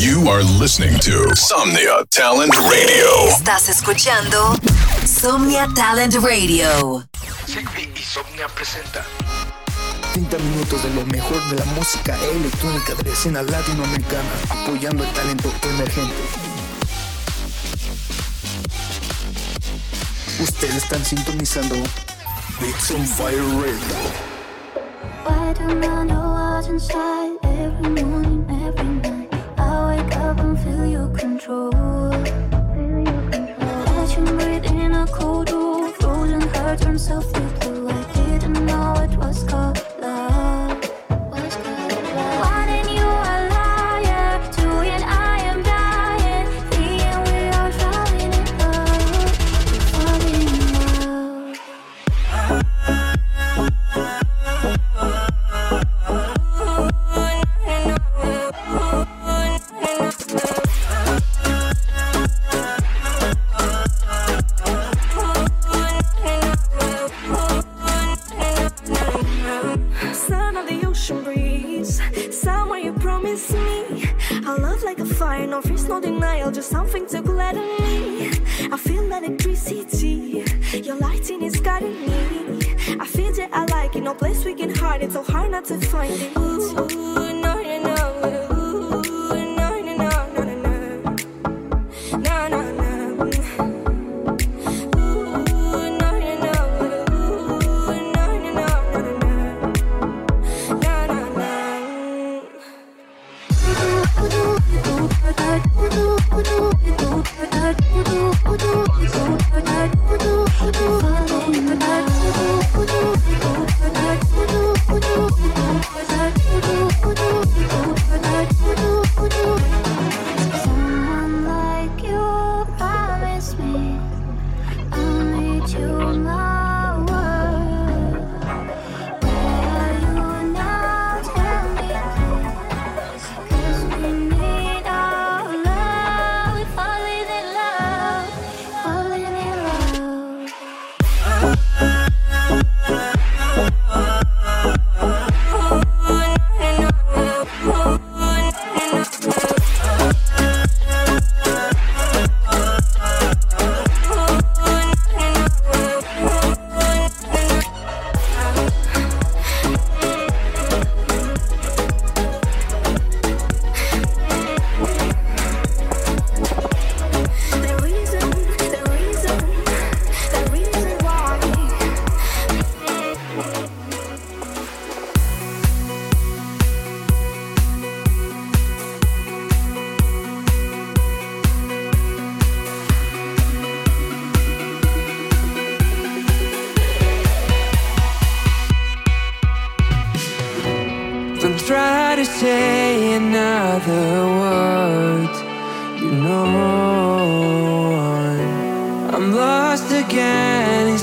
You are listening to Somnia Talent Radio. Estás escuchando Somnia Talent Radio. Sigby y Somnia presenta 30 minutos de lo mejor de la música electrónica de la escena latinoamericana, apoyando el talento emergente. Ustedes están sintonizando Beats on Fire Radio. Why do I know what's inside every morning, every night? Wake feel your control. Breathe in a cold frozen heart turns blue. I didn't know it was called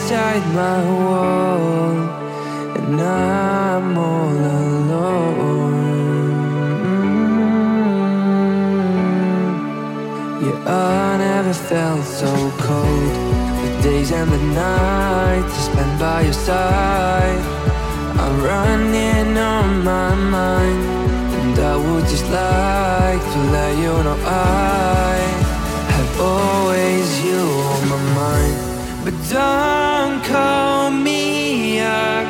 inside my wall, and I'm all alone. Yeah, I never felt so cold. The days and the nights I spent by your side. I'm running on my mind, and I would just like to let you know I have always you on my mind. Don't call me up,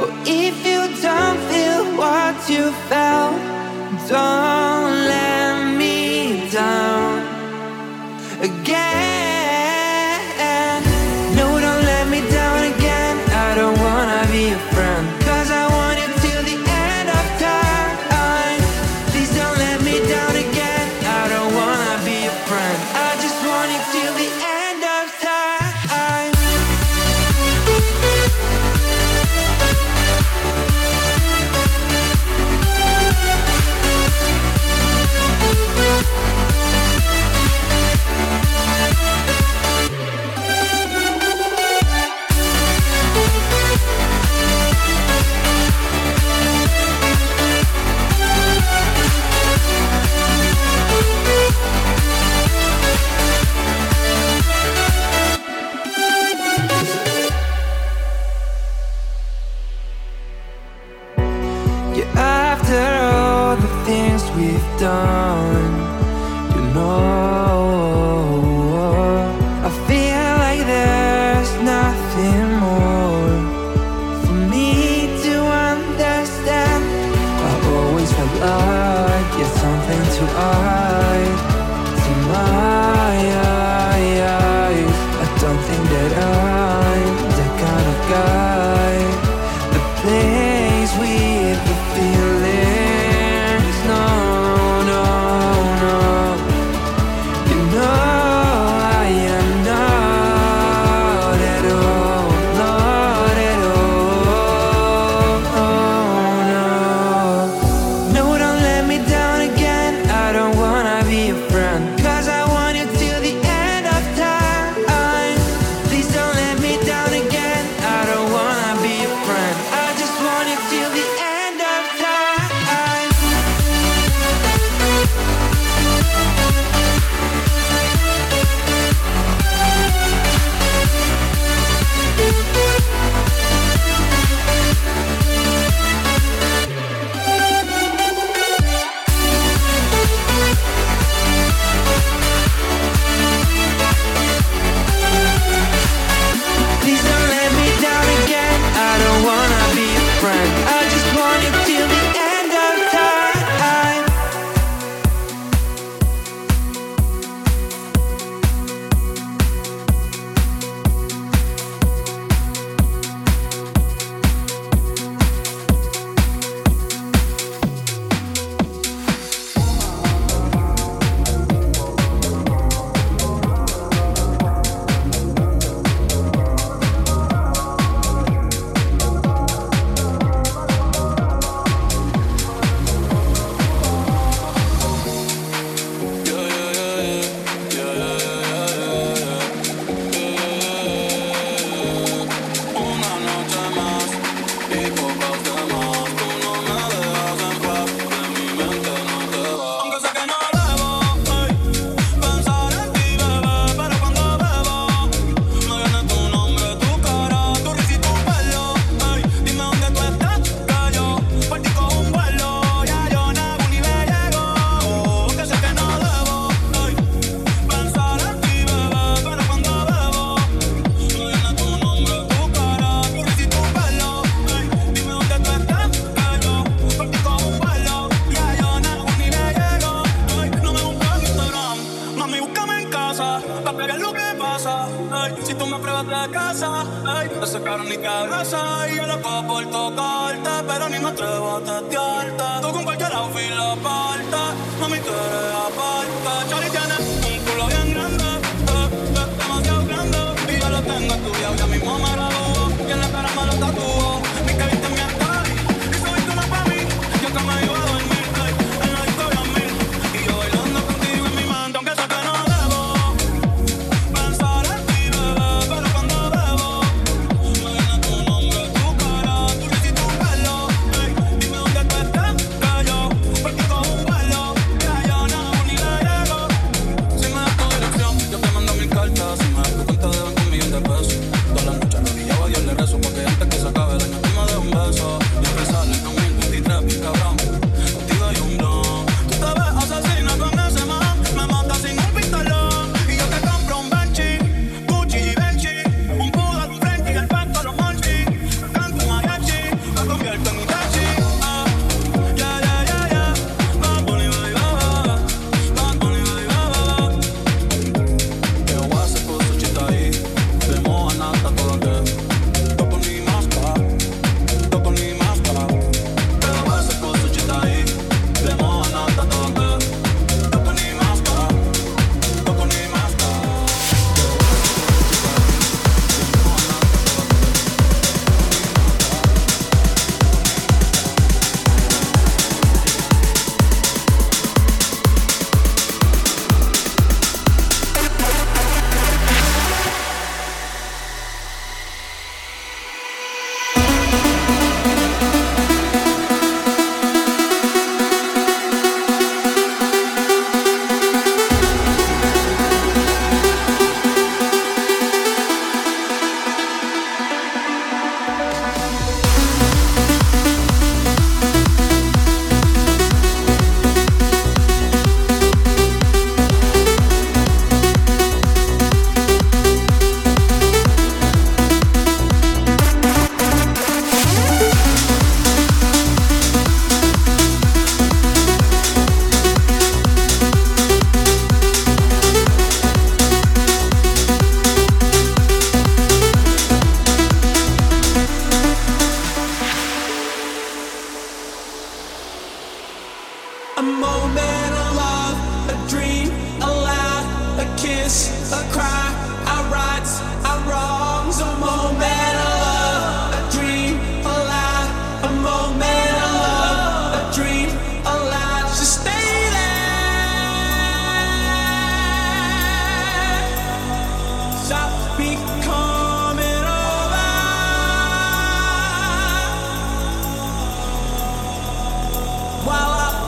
or if you don't feel what you felt, don't let me down again.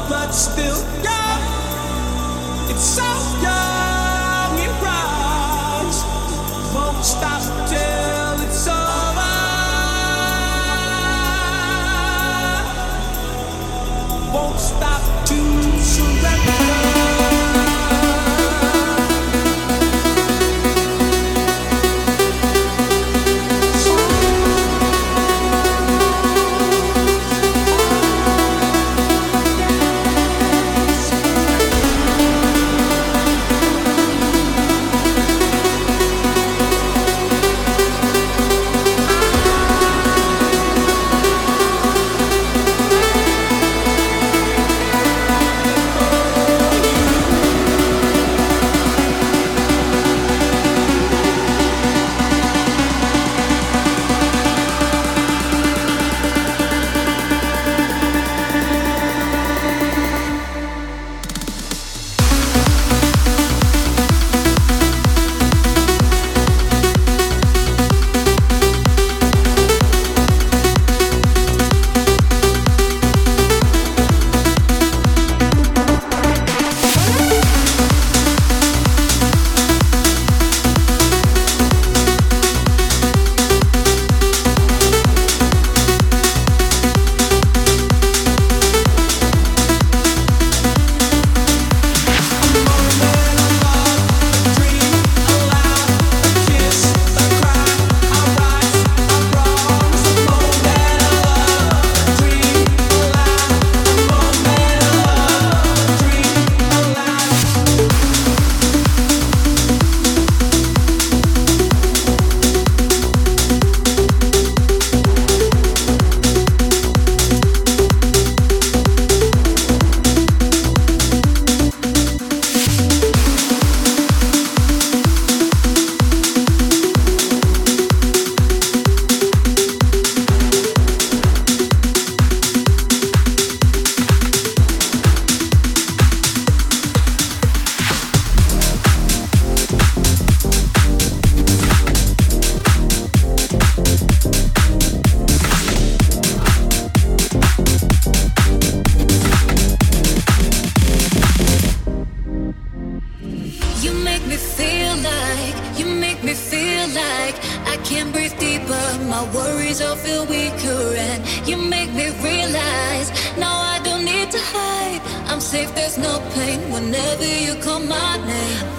but still young. It's so young. always I feel weaker and you make me realize now I don't need to hide. I'm safe, there's no pain whenever you call my name.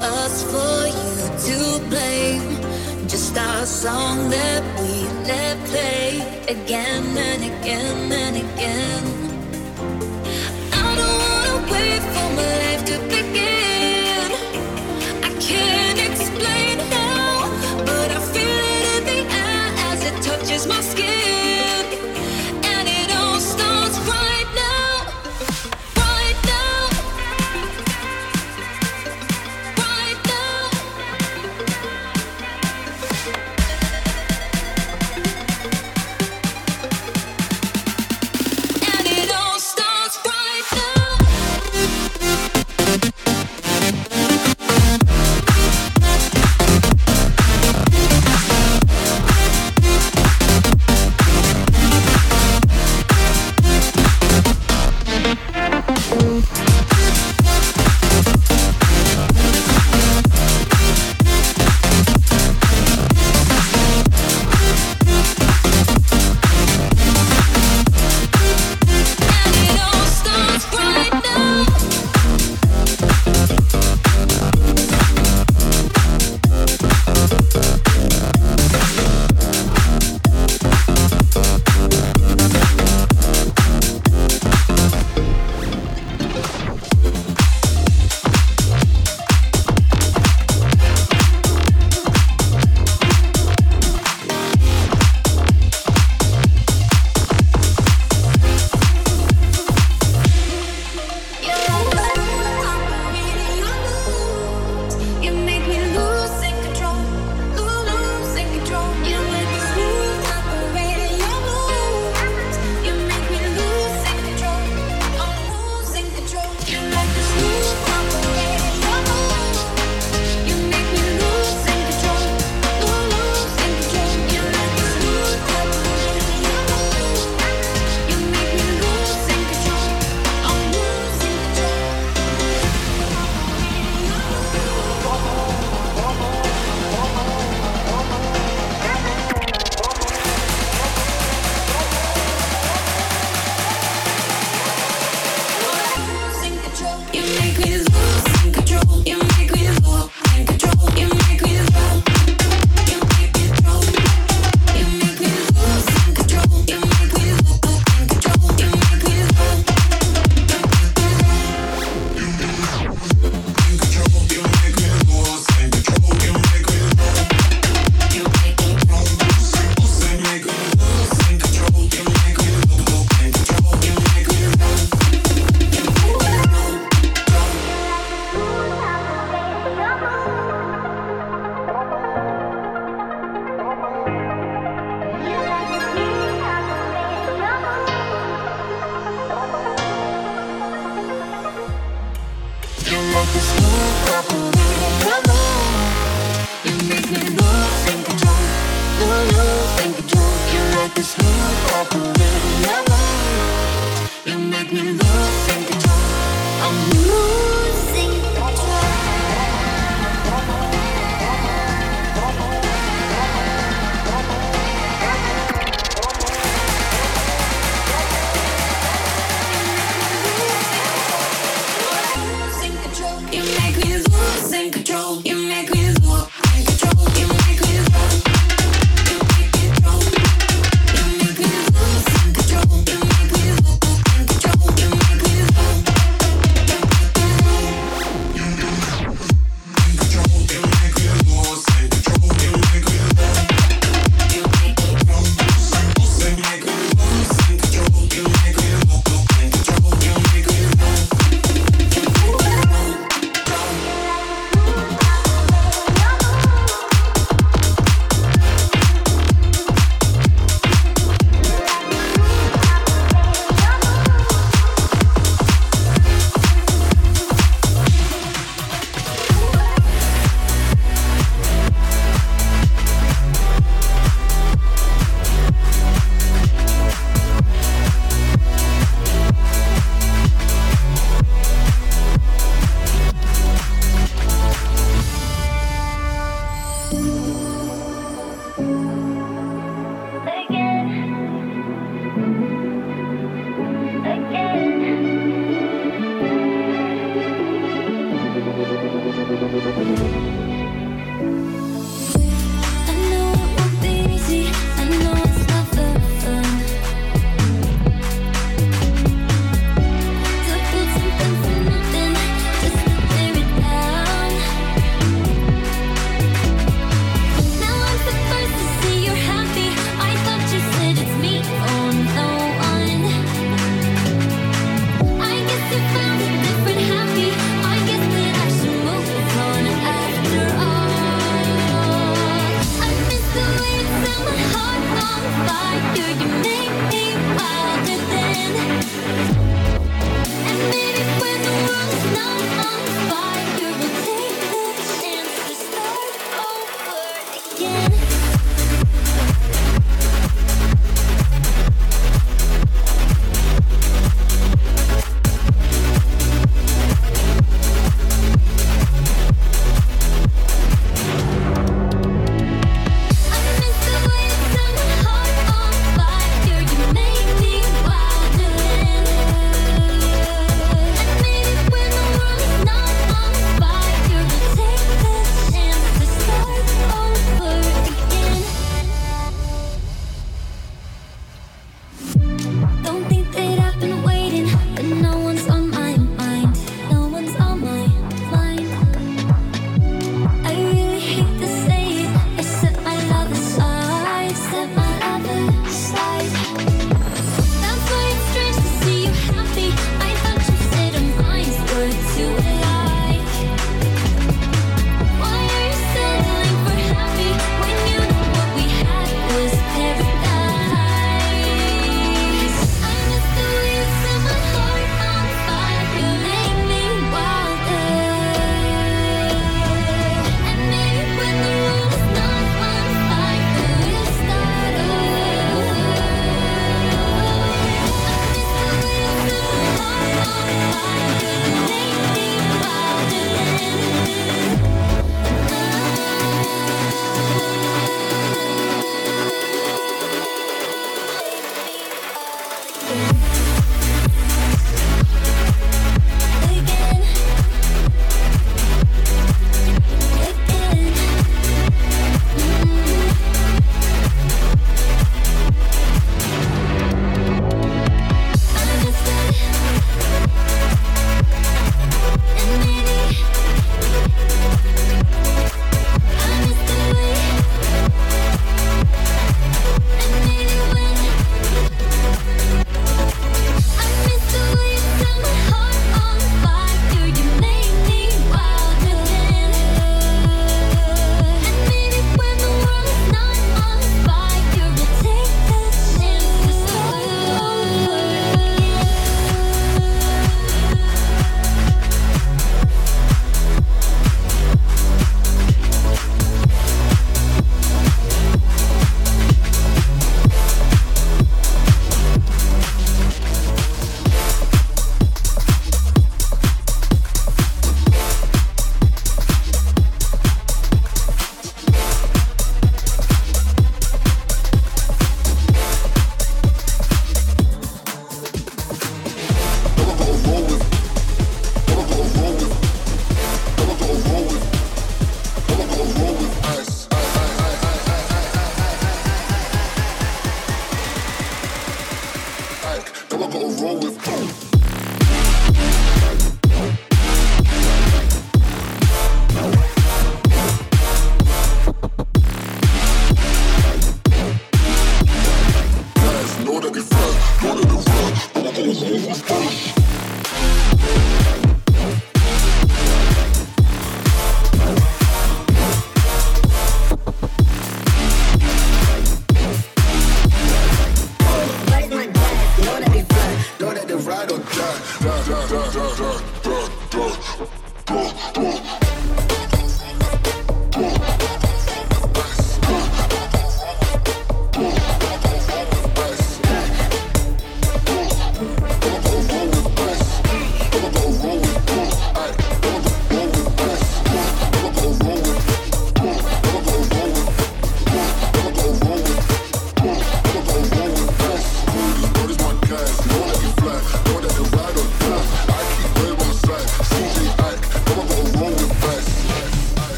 us, for you to blame. Just our song that we let play again and again and again. I don't wanna wait for my life to be.